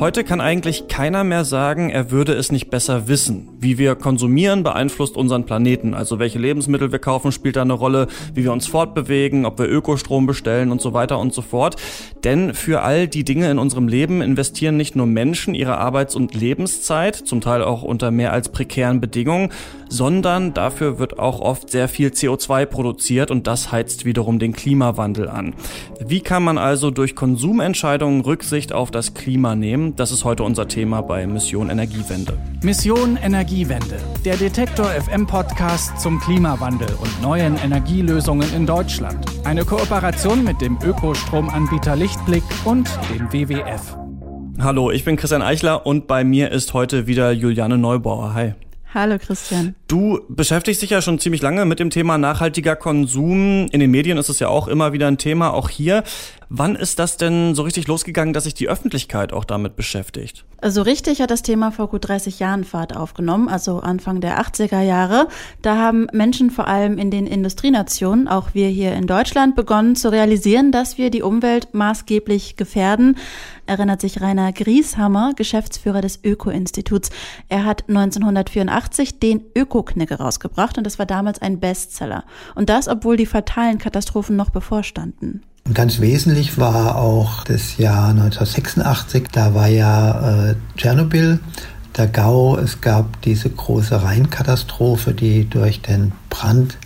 Heute kann eigentlich keiner mehr sagen, er würde es nicht besser wissen. Wie wir konsumieren, beeinflusst unseren Planeten. Also welche Lebensmittel wir kaufen, spielt da eine Rolle, wie wir uns fortbewegen, ob wir Ökostrom bestellen und so weiter und so fort. Denn für all die Dinge in unserem Leben investieren nicht nur Menschen ihre Arbeits- und Lebenszeit, zum Teil auch unter mehr als prekären Bedingungen, sondern dafür wird auch oft sehr viel CO2 produziert und das heizt wiederum den Klimawandel an. Wie kann man also durch Konsumentscheidungen Rücksicht auf das Klima nehmen? Das ist heute unser Thema bei Mission Energiewende. Mission Energiewende, der Detektor FM Podcast zum Klimawandel und neuen Energielösungen in Deutschland. Eine Kooperation mit dem Ökostromanbieter Lichtblick und dem WWF. Hallo, ich bin Christian Eichler und bei mir ist heute wieder Juliane Neubauer. Hi. Hallo Christian. Du beschäftigst dich ja schon ziemlich lange mit dem Thema nachhaltiger Konsum. In den Medien ist es ja auch immer wieder ein Thema, auch hier. Wann ist das denn so richtig losgegangen, dass sich die Öffentlichkeit auch damit beschäftigt? So also richtig hat das Thema vor gut 30 Jahren Fahrt aufgenommen, also Anfang der 80er Jahre. Da haben Menschen vor allem in den Industrienationen, auch wir hier in Deutschland, begonnen zu realisieren, dass wir die Umwelt maßgeblich gefährden. Erinnert sich Rainer Grieshammer, Geschäftsführer des Öko-Instituts. Er hat 1984 den Öko-Knicke rausgebracht und das war damals ein Bestseller. Und das, obwohl die fatalen Katastrophen noch bevorstanden. Und ganz wesentlich war auch das Jahr 1986, da war ja äh, Tschernobyl, der GAU, es gab diese große Rheinkatastrophe, die durch den Brand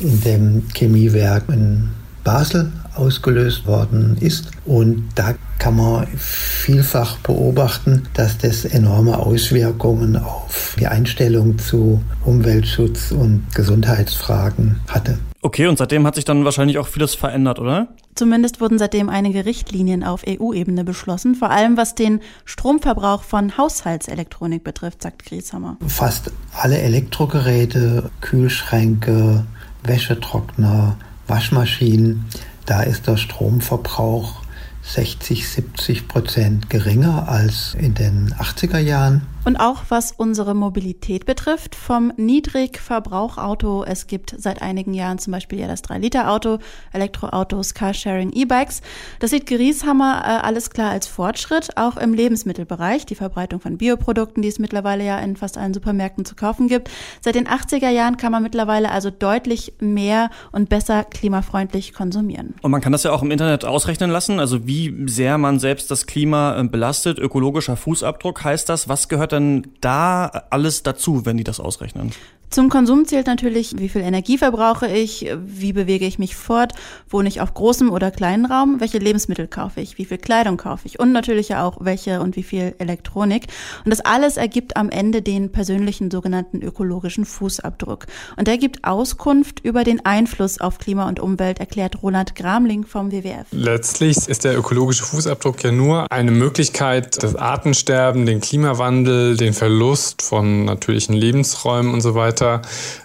in dem Chemiewerk in Basel ausgelöst worden ist. Und da kann man vielfach beobachten, dass das enorme Auswirkungen auf die Einstellung zu Umweltschutz und Gesundheitsfragen hatte. Okay, und seitdem hat sich dann wahrscheinlich auch vieles verändert, oder? Zumindest wurden seitdem einige Richtlinien auf EU-Ebene beschlossen, vor allem was den Stromverbrauch von Haushaltselektronik betrifft, sagt Grieshammer. Fast alle Elektrogeräte, Kühlschränke, Wäschetrockner, Waschmaschinen, da ist der Stromverbrauch 60, 70 Prozent geringer als in den 80er Jahren. Und auch was unsere Mobilität betrifft, vom Niedrigverbrauchauto, es gibt seit einigen Jahren zum Beispiel ja das 3-Liter-Auto, Elektroautos, Carsharing, E-Bikes. Das sieht Grieshammer äh, alles klar als Fortschritt, auch im Lebensmittelbereich, die Verbreitung von Bioprodukten, die es mittlerweile ja in fast allen Supermärkten zu kaufen gibt. Seit den 80er Jahren kann man mittlerweile also deutlich mehr und besser klimafreundlich konsumieren. Und man kann das ja auch im Internet ausrechnen lassen, also wie sehr man selbst das Klima äh, belastet. Ökologischer Fußabdruck heißt das. Was gehört denn da alles dazu, wenn die das ausrechnen? Zum Konsum zählt natürlich, wie viel Energie verbrauche ich, wie bewege ich mich fort, wohne ich auf großem oder kleinen Raum, welche Lebensmittel kaufe ich, wie viel Kleidung kaufe ich und natürlich auch welche und wie viel Elektronik. Und das alles ergibt am Ende den persönlichen sogenannten ökologischen Fußabdruck. Und der gibt Auskunft über den Einfluss auf Klima und Umwelt, erklärt Roland Gramling vom WWF. Letztlich ist der ökologische Fußabdruck ja nur eine Möglichkeit, das Artensterben, den Klimawandel, den Verlust von natürlichen Lebensräumen und so weiter weiter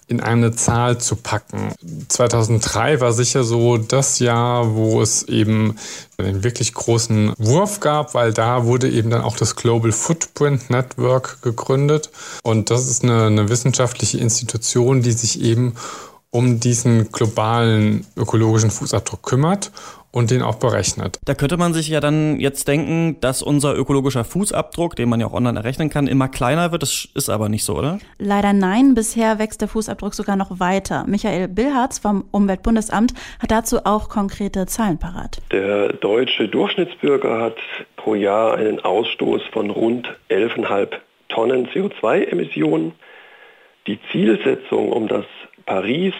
in eine Zahl zu packen. 2003 war sicher so das Jahr, wo es eben einen wirklich großen Wurf gab, weil da wurde eben dann auch das Global Footprint Network gegründet. Und das ist eine, eine wissenschaftliche Institution, die sich eben um diesen globalen ökologischen Fußabdruck kümmert und den auch berechnet. Da könnte man sich ja dann jetzt denken, dass unser ökologischer Fußabdruck, den man ja auch online errechnen kann, immer kleiner wird. Das ist aber nicht so, oder? Leider nein. Bisher wächst der Fußabdruck sogar noch weiter. Michael Billharz vom Umweltbundesamt hat dazu auch konkrete Zahlen parat. Der deutsche Durchschnittsbürger hat pro Jahr einen Ausstoß von rund 11,5 Tonnen CO2-Emissionen. Die Zielsetzung, um das Paris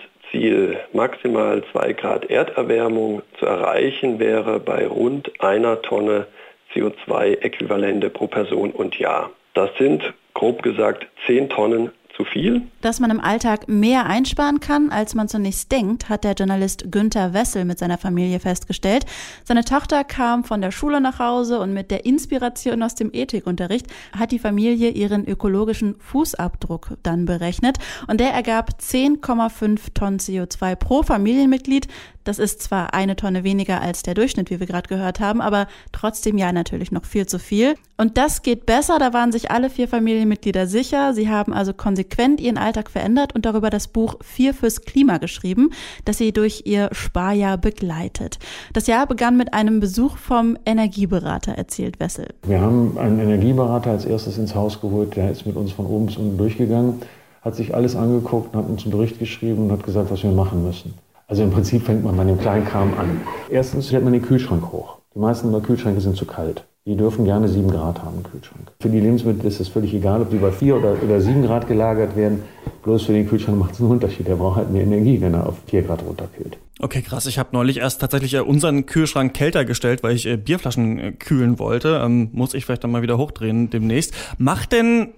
maximal 2 Grad Erderwärmung zu erreichen wäre bei rund einer Tonne CO2-Äquivalente pro Person und Jahr. Das sind grob gesagt 10 Tonnen zu viel. Dass man im Alltag mehr einsparen kann, als man zunächst denkt, hat der Journalist Günther Wessel mit seiner Familie festgestellt. Seine Tochter kam von der Schule nach Hause und mit der Inspiration aus dem Ethikunterricht hat die Familie ihren ökologischen Fußabdruck dann berechnet und der ergab 10,5 Tonnen CO2 pro Familienmitglied. Das ist zwar eine Tonne weniger als der Durchschnitt, wie wir gerade gehört haben, aber trotzdem ja natürlich noch viel zu viel. Und das geht besser, da waren sich alle vier Familienmitglieder sicher. Sie haben also konsequent ihren Alltag verändert und darüber das Buch Vier fürs Klima geschrieben, das sie durch ihr Sparjahr begleitet. Das Jahr begann mit einem Besuch vom Energieberater, erzählt Wessel. Wir haben einen Energieberater als erstes ins Haus geholt, der ist mit uns von oben bis unten durchgegangen, hat sich alles angeguckt, hat uns einen Bericht geschrieben und hat gesagt, was wir machen müssen. Also im Prinzip fängt man bei dem Kleinkram an. Erstens stellt man den Kühlschrank hoch. Die meisten Kühlschränke sind zu kalt. Die dürfen gerne 7 Grad haben im Kühlschrank. Für die Lebensmittel ist es völlig egal, ob die bei 4 oder, oder 7 Grad gelagert werden. Bloß für den Kühlschrank macht es einen Unterschied. Der braucht halt mehr Energie, wenn er auf 4 Grad runterkühlt. Okay, krass. Ich habe neulich erst tatsächlich äh, unseren Kühlschrank kälter gestellt, weil ich äh, Bierflaschen äh, kühlen wollte. Ähm, muss ich vielleicht dann mal wieder hochdrehen demnächst. Macht denn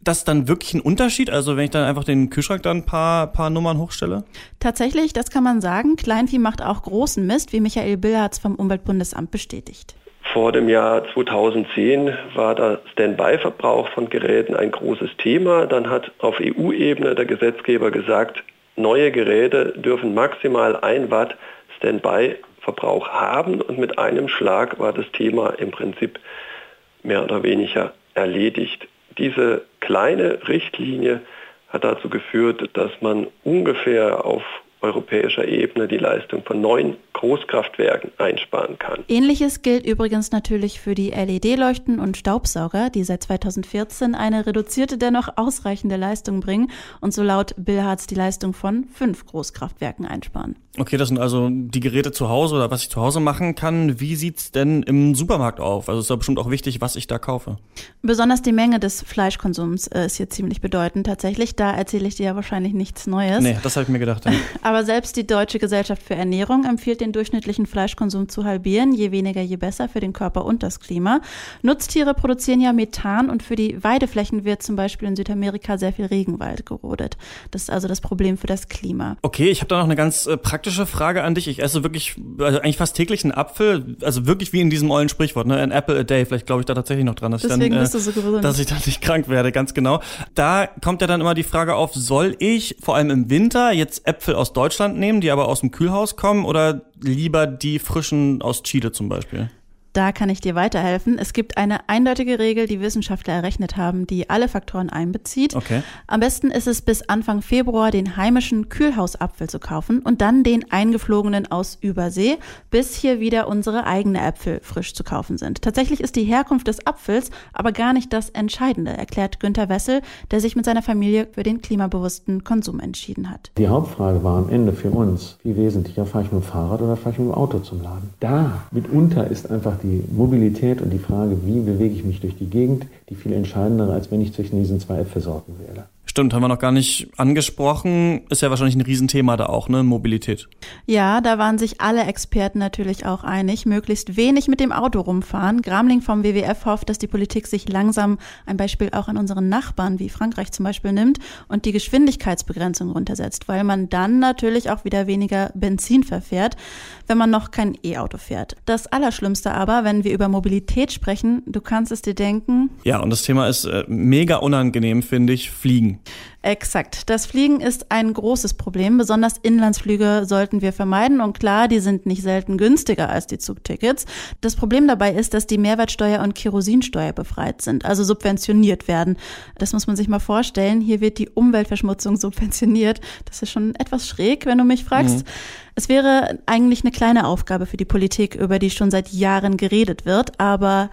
das dann wirklich einen Unterschied? Also wenn ich dann einfach den Kühlschrank dann ein paar, paar Nummern hochstelle? Tatsächlich, das kann man sagen. Kleinvieh macht auch großen Mist, wie Michael Billards vom Umweltbundesamt bestätigt. Vor dem Jahr 2010 war der Standby-Verbrauch von Geräten ein großes Thema. Dann hat auf EU-Ebene der Gesetzgeber gesagt, neue Geräte dürfen maximal 1 Watt Standby-Verbrauch haben und mit einem Schlag war das Thema im Prinzip mehr oder weniger erledigt. Diese kleine Richtlinie hat dazu geführt, dass man ungefähr auf europäischer Ebene die Leistung von neun Großkraftwerken einsparen kann. Ähnliches gilt übrigens natürlich für die LED-Leuchten und Staubsauger, die seit 2014 eine reduzierte, dennoch ausreichende Leistung bringen und so laut Bill Hartz die Leistung von fünf Großkraftwerken einsparen. Okay, das sind also die Geräte zu Hause oder was ich zu Hause machen kann. Wie sieht's denn im Supermarkt auf? Also ist ja bestimmt auch wichtig, was ich da kaufe. Besonders die Menge des Fleischkonsums äh, ist hier ziemlich bedeutend tatsächlich. Da erzähle ich dir ja wahrscheinlich nichts Neues. Nee, das habe ich mir gedacht. Ja. Aber selbst die Deutsche Gesellschaft für Ernährung empfiehlt den durchschnittlichen Fleischkonsum zu halbieren. Je weniger, je besser für den Körper und das Klima. Nutztiere produzieren ja Methan und für die Weideflächen wird zum Beispiel in Südamerika sehr viel Regenwald gerodet. Das ist also das Problem für das Klima. Okay, ich habe da noch eine ganz äh, praktische Frage an dich. Ich esse wirklich, also eigentlich fast täglich einen Apfel, also wirklich wie in diesem ollen Sprichwort, ne? An apple a day. Vielleicht glaube ich da tatsächlich noch dran, dass Deswegen ich dann, bist du so gesund. dass ich dann nicht krank werde, ganz genau. Da kommt ja dann immer die Frage auf, soll ich vor allem im Winter jetzt Äpfel aus Deutschland nehmen, die aber aus dem Kühlhaus kommen oder lieber die frischen aus Chile zum Beispiel? Da kann ich dir weiterhelfen. Es gibt eine eindeutige Regel, die Wissenschaftler errechnet haben, die alle Faktoren einbezieht. Okay. Am besten ist es bis Anfang Februar den heimischen Kühlhausapfel zu kaufen und dann den eingeflogenen aus Übersee, bis hier wieder unsere eigene Äpfel frisch zu kaufen sind. Tatsächlich ist die Herkunft des Apfels aber gar nicht das Entscheidende, erklärt Günter Wessel, der sich mit seiner Familie für den klimabewussten Konsum entschieden hat. Die Hauptfrage war am Ende für uns, wie wesentlicher, fahre ich mit dem Fahrrad oder fahre ich mit dem Auto zum Laden? Da mitunter ist einfach die Mobilität und die Frage, wie bewege ich mich durch die Gegend, die viel entscheidendere, als wenn ich zwischen diesen zwei Äpfelsorten wähle. Stimmt, haben wir noch gar nicht angesprochen. Ist ja wahrscheinlich ein Riesenthema da auch, ne? Mobilität. Ja, da waren sich alle Experten natürlich auch einig. Möglichst wenig mit dem Auto rumfahren. Gramling vom WWF hofft, dass die Politik sich langsam ein Beispiel auch an unseren Nachbarn wie Frankreich zum Beispiel nimmt und die Geschwindigkeitsbegrenzung runtersetzt, weil man dann natürlich auch wieder weniger Benzin verfährt, wenn man noch kein E-Auto fährt. Das Allerschlimmste aber, wenn wir über Mobilität sprechen, du kannst es dir denken. Ja, und das Thema ist äh, mega unangenehm, finde ich, Fliegen. Exakt. Das Fliegen ist ein großes Problem. Besonders Inlandsflüge sollten wir vermeiden. Und klar, die sind nicht selten günstiger als die Zugtickets. Das Problem dabei ist, dass die Mehrwertsteuer und Kerosinsteuer befreit sind, also subventioniert werden. Das muss man sich mal vorstellen. Hier wird die Umweltverschmutzung subventioniert. Das ist schon etwas schräg, wenn du mich fragst. Mhm. Es wäre eigentlich eine kleine Aufgabe für die Politik, über die schon seit Jahren geredet wird, aber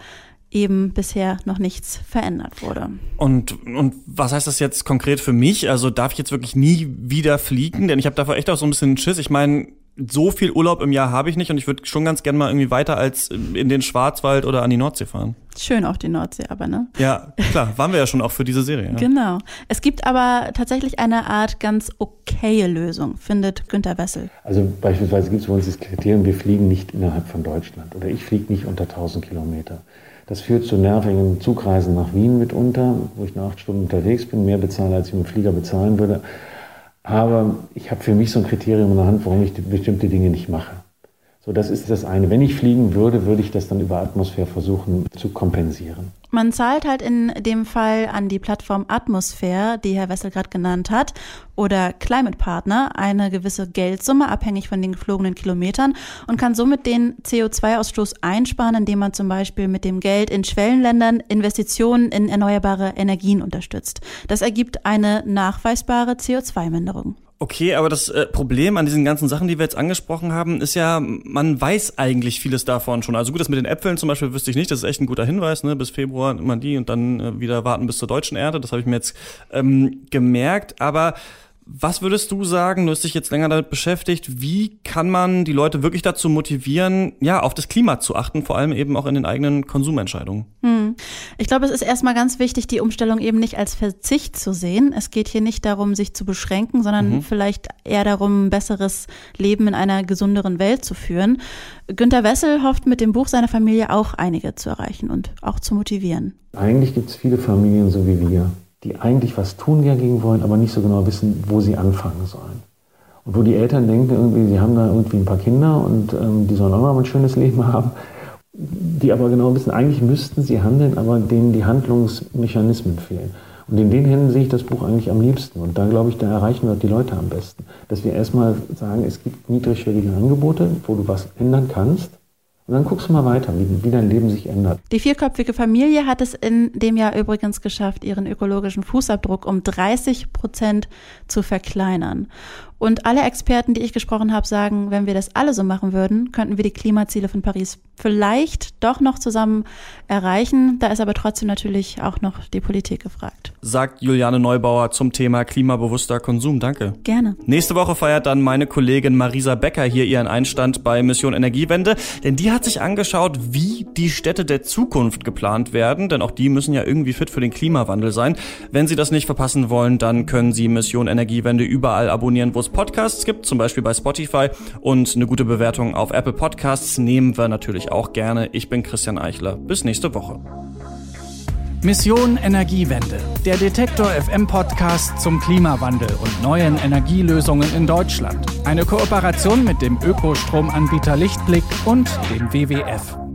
eben bisher noch nichts verändert wurde. Und, und was heißt das jetzt konkret für mich? Also darf ich jetzt wirklich nie wieder fliegen? Denn ich habe davor echt auch so ein bisschen Schiss. Ich meine, so viel Urlaub im Jahr habe ich nicht und ich würde schon ganz gerne mal irgendwie weiter als in den Schwarzwald oder an die Nordsee fahren. Schön auch die Nordsee, aber ne? Ja, klar, waren wir ja schon auch für diese Serie. Ja. Genau. Es gibt aber tatsächlich eine Art ganz okaye Lösung, findet Günter Wessel. Also beispielsweise gibt es bei uns das Kriterium, wir fliegen nicht innerhalb von Deutschland oder ich fliege nicht unter 1000 Kilometer. Das führt zu nervigen Zugreisen nach Wien mitunter, wo ich nach acht Stunden unterwegs bin, mehr bezahle, als ich mit Flieger bezahlen würde. Aber ich habe für mich so ein Kriterium in der Hand, warum ich bestimmte Dinge nicht mache. So, das ist das eine. Wenn ich fliegen würde, würde ich das dann über Atmosphäre versuchen zu kompensieren. Man zahlt halt in dem Fall an die Plattform Atmosphäre, die Herr Wessel gerade genannt hat, oder Climate Partner eine gewisse Geldsumme, abhängig von den geflogenen Kilometern, und kann somit den CO2-Ausstoß einsparen, indem man zum Beispiel mit dem Geld in Schwellenländern Investitionen in erneuerbare Energien unterstützt. Das ergibt eine nachweisbare CO2-Minderung. Okay, aber das äh, Problem an diesen ganzen Sachen, die wir jetzt angesprochen haben, ist ja, man weiß eigentlich vieles davon schon. Also gut, das mit den Äpfeln zum Beispiel wüsste ich nicht, das ist echt ein guter Hinweis, ne? Bis Februar immer die und dann äh, wieder warten bis zur deutschen Ernte. Das habe ich mir jetzt ähm, gemerkt. Aber was würdest du sagen, du hast dich jetzt länger damit beschäftigt, wie kann man die Leute wirklich dazu motivieren, ja, auf das Klima zu achten, vor allem eben auch in den eigenen Konsumentscheidungen? Hm. Ich glaube, es ist erstmal ganz wichtig, die Umstellung eben nicht als Verzicht zu sehen. Es geht hier nicht darum, sich zu beschränken, sondern mhm. vielleicht eher darum, ein besseres Leben in einer gesünderen Welt zu führen. Günter Wessel hofft mit dem Buch seiner Familie auch einige zu erreichen und auch zu motivieren. Eigentlich gibt es viele Familien so wie wir die eigentlich was tun dagegen wollen, aber nicht so genau wissen, wo sie anfangen sollen. Und wo die Eltern denken, irgendwie, sie haben da irgendwie ein paar Kinder und ähm, die sollen auch mal ein schönes Leben haben, die aber genau wissen, eigentlich müssten sie handeln, aber denen die Handlungsmechanismen fehlen. Und in den Händen sehe ich das Buch eigentlich am liebsten. Und da glaube ich, da erreichen wir die Leute am besten. Dass wir erstmal sagen, es gibt niedrigschwellige Angebote, wo du was ändern kannst und dann guckst du mal weiter, wie, wie, dein Leben sich ändert. Die vierköpfige Familie hat es in dem Jahr übrigens geschafft, ihren ökologischen Fußabdruck um 30 Prozent zu verkleinern. Und alle Experten, die ich gesprochen habe, sagen, wenn wir das alle so machen würden, könnten wir die Klimaziele von Paris vielleicht doch noch zusammen erreichen. Da ist aber trotzdem natürlich auch noch die Politik gefragt. Sagt Juliane Neubauer zum Thema klimabewusster Konsum. Danke. Gerne. Nächste Woche feiert dann meine Kollegin Marisa Becker hier ihren Einstand bei Mission Energiewende, denn die hat sich angeschaut, wie die Städte der Zukunft geplant werden, denn auch die müssen ja irgendwie fit für den Klimawandel sein. Wenn Sie das nicht verpassen wollen, dann können Sie Mission Energiewende überall abonnieren, wo es Podcasts gibt, zum Beispiel bei Spotify und eine gute Bewertung auf Apple Podcasts nehmen wir natürlich auch gerne. Ich bin Christian Eichler. Bis nächste Woche. Mission Energiewende, der Detektor FM Podcast zum Klimawandel und neuen Energielösungen in Deutschland. Eine Kooperation mit dem Ökostromanbieter Lichtblick und dem WWF.